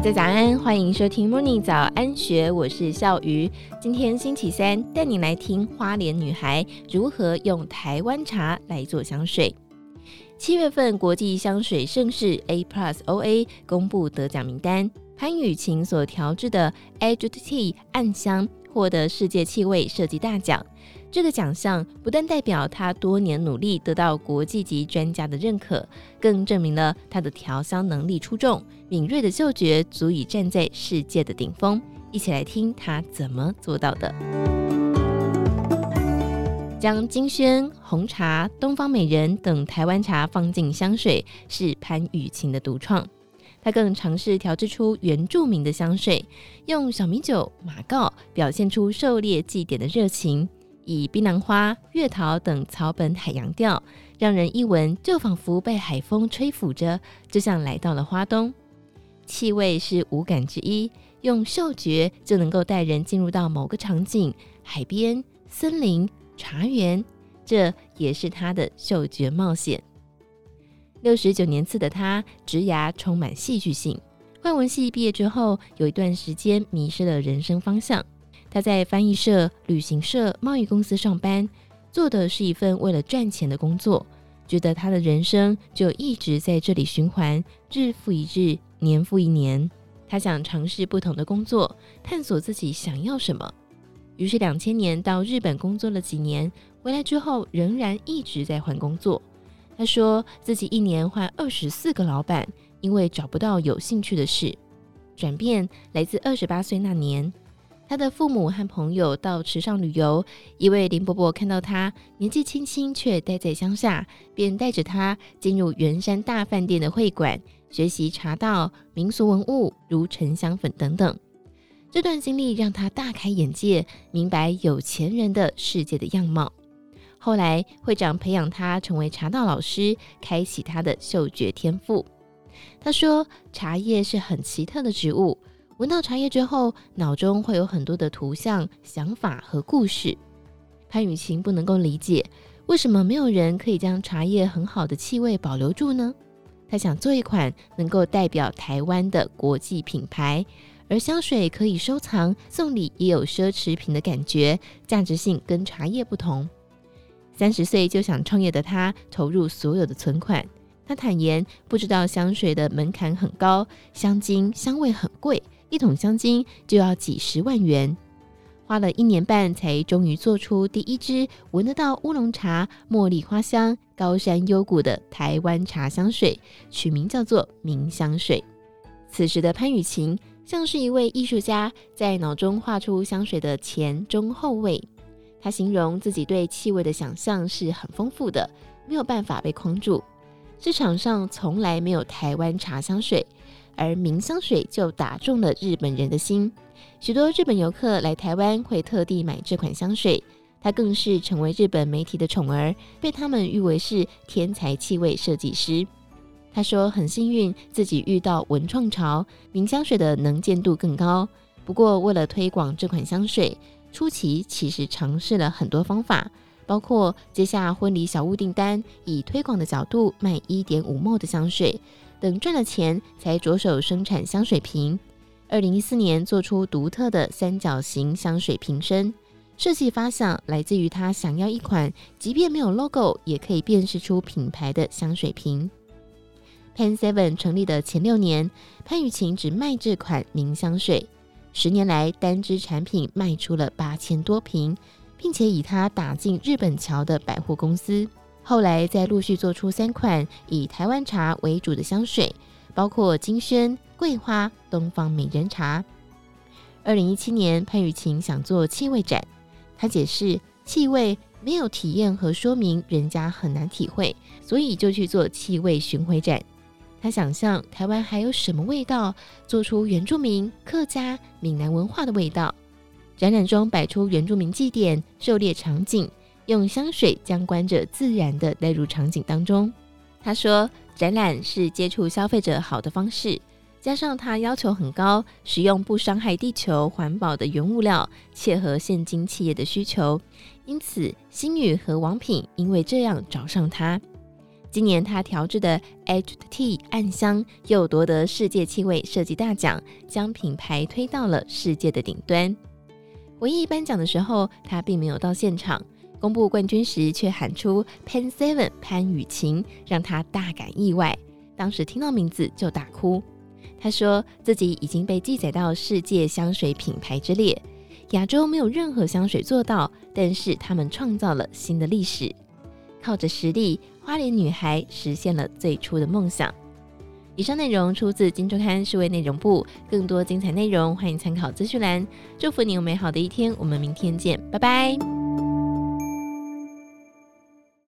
大家早安，欢迎收听 Morning 早安学，我是笑鱼。今天星期三，带你来听花莲女孩如何用台湾茶来做香水。七月份国际香水盛事 A Plus OA 公布得奖名单，潘雨晴所调制的 Aged Tea 暗香获得世界气味设计大奖。这个奖项不但代表他多年努力得到国际级专家的认可，更证明了他的调香能力出众，敏锐的嗅觉足以站在世界的顶峰。一起来听他怎么做到的。将金萱、红茶、东方美人等台湾茶放进香水，是潘雨晴的独创。他更尝试调制出原住民的香水，用小米酒、马告表现出狩猎祭典的热情。以槟榔花、月桃等草本海洋调，让人一闻就仿佛被海风吹拂着，就像来到了花东。气味是五感之一，用嗅觉就能够带人进入到某个场景：海边、森林、茶园，这也是他的嗅觉冒险。六十九年次的他，职涯充满戏剧性。外文系毕业之后，有一段时间迷失了人生方向。他在翻译社、旅行社、贸易公司上班，做的是一份为了赚钱的工作，觉得他的人生就一直在这里循环，日复一日，年复一年。他想尝试不同的工作，探索自己想要什么。于是两千年到日本工作了几年，回来之后仍然一直在换工作。他说自己一年换二十四个老板，因为找不到有兴趣的事。转变来自二十八岁那年。他的父母和朋友到池上旅游，一位林伯伯看到他年纪轻轻却待在乡下，便带着他进入圆山大饭店的会馆，学习茶道、民俗文物，如沉香粉等等。这段经历让他大开眼界，明白有钱人的世界的样貌。后来会长培养他成为茶道老师，开启他的嗅觉天赋。他说，茶叶是很奇特的植物。闻到茶叶之后，脑中会有很多的图像、想法和故事。潘雨晴不能够理解，为什么没有人可以将茶叶很好的气味保留住呢？他想做一款能够代表台湾的国际品牌，而香水可以收藏、送礼，也有奢侈品的感觉，价值性跟茶叶不同。三十岁就想创业的他，投入所有的存款。他坦言，不知道香水的门槛很高，香精香味很贵。一桶香精就要几十万元，花了一年半才终于做出第一支闻得到乌龙茶、茉莉花香、高山幽谷的台湾茶香水，取名叫做“明香水”。此时的潘雨晴像是一位艺术家，在脑中画出香水的前中后味。他形容自己对气味的想象是很丰富的，没有办法被框住。市场上从来没有台湾茶香水。而明香水就打中了日本人的心，许多日本游客来台湾会特地买这款香水，它更是成为日本媒体的宠儿，被他们誉为是天才气味设计师。他说很幸运自己遇到文创潮，明香水的能见度更高。不过为了推广这款香水，初期其实尝试了很多方法，包括接下婚礼小物订单，以推广的角度卖一点五 ml 的香水。等赚了钱，才着手生产香水瓶。二零一四年，做出独特的三角形香水瓶身。设计发想来自于他想要一款，即便没有 logo 也可以辨识出品牌的香水瓶。Pen Seven 成立的前六年，潘雨晴只卖这款明香水。十年来，单支产品卖出了八千多瓶，并且以它打进日本桥的百货公司。后来再陆续做出三款以台湾茶为主的香水，包括金萱、桂花、东方美人茶。二零一七年，潘雨晴想做气味展，她解释气味没有体验和说明，人家很难体会，所以就去做气味巡回展。她想象台湾还有什么味道，做出原住民、客家、闽南文化的味道。展览中摆出原住民祭典、狩猎场景。用香水将观者自然地带入场景当中。他说，展览是接触消费者好的方式，加上他要求很高，使用不伤害地球、环保的原物料，切合现今企业的需求。因此，星宇和王品因为这样找上他。今年他调制的 H T 暗香又夺得世界气味设计大奖，将品牌推到了世界的顶端。回忆颁奖的时候，他并没有到现场。公布冠军时，却喊出 “Pen Seven 潘雨晴”，让他大感意外。当时听到名字就大哭。他说自己已经被记载到世界香水品牌之列，亚洲没有任何香水做到，但是他们创造了新的历史。靠着实力，花莲女孩实现了最初的梦想。以上内容出自《金周刊》数位内容部，更多精彩内容欢迎参考资讯栏。祝福你有美好的一天，我们明天见，拜拜。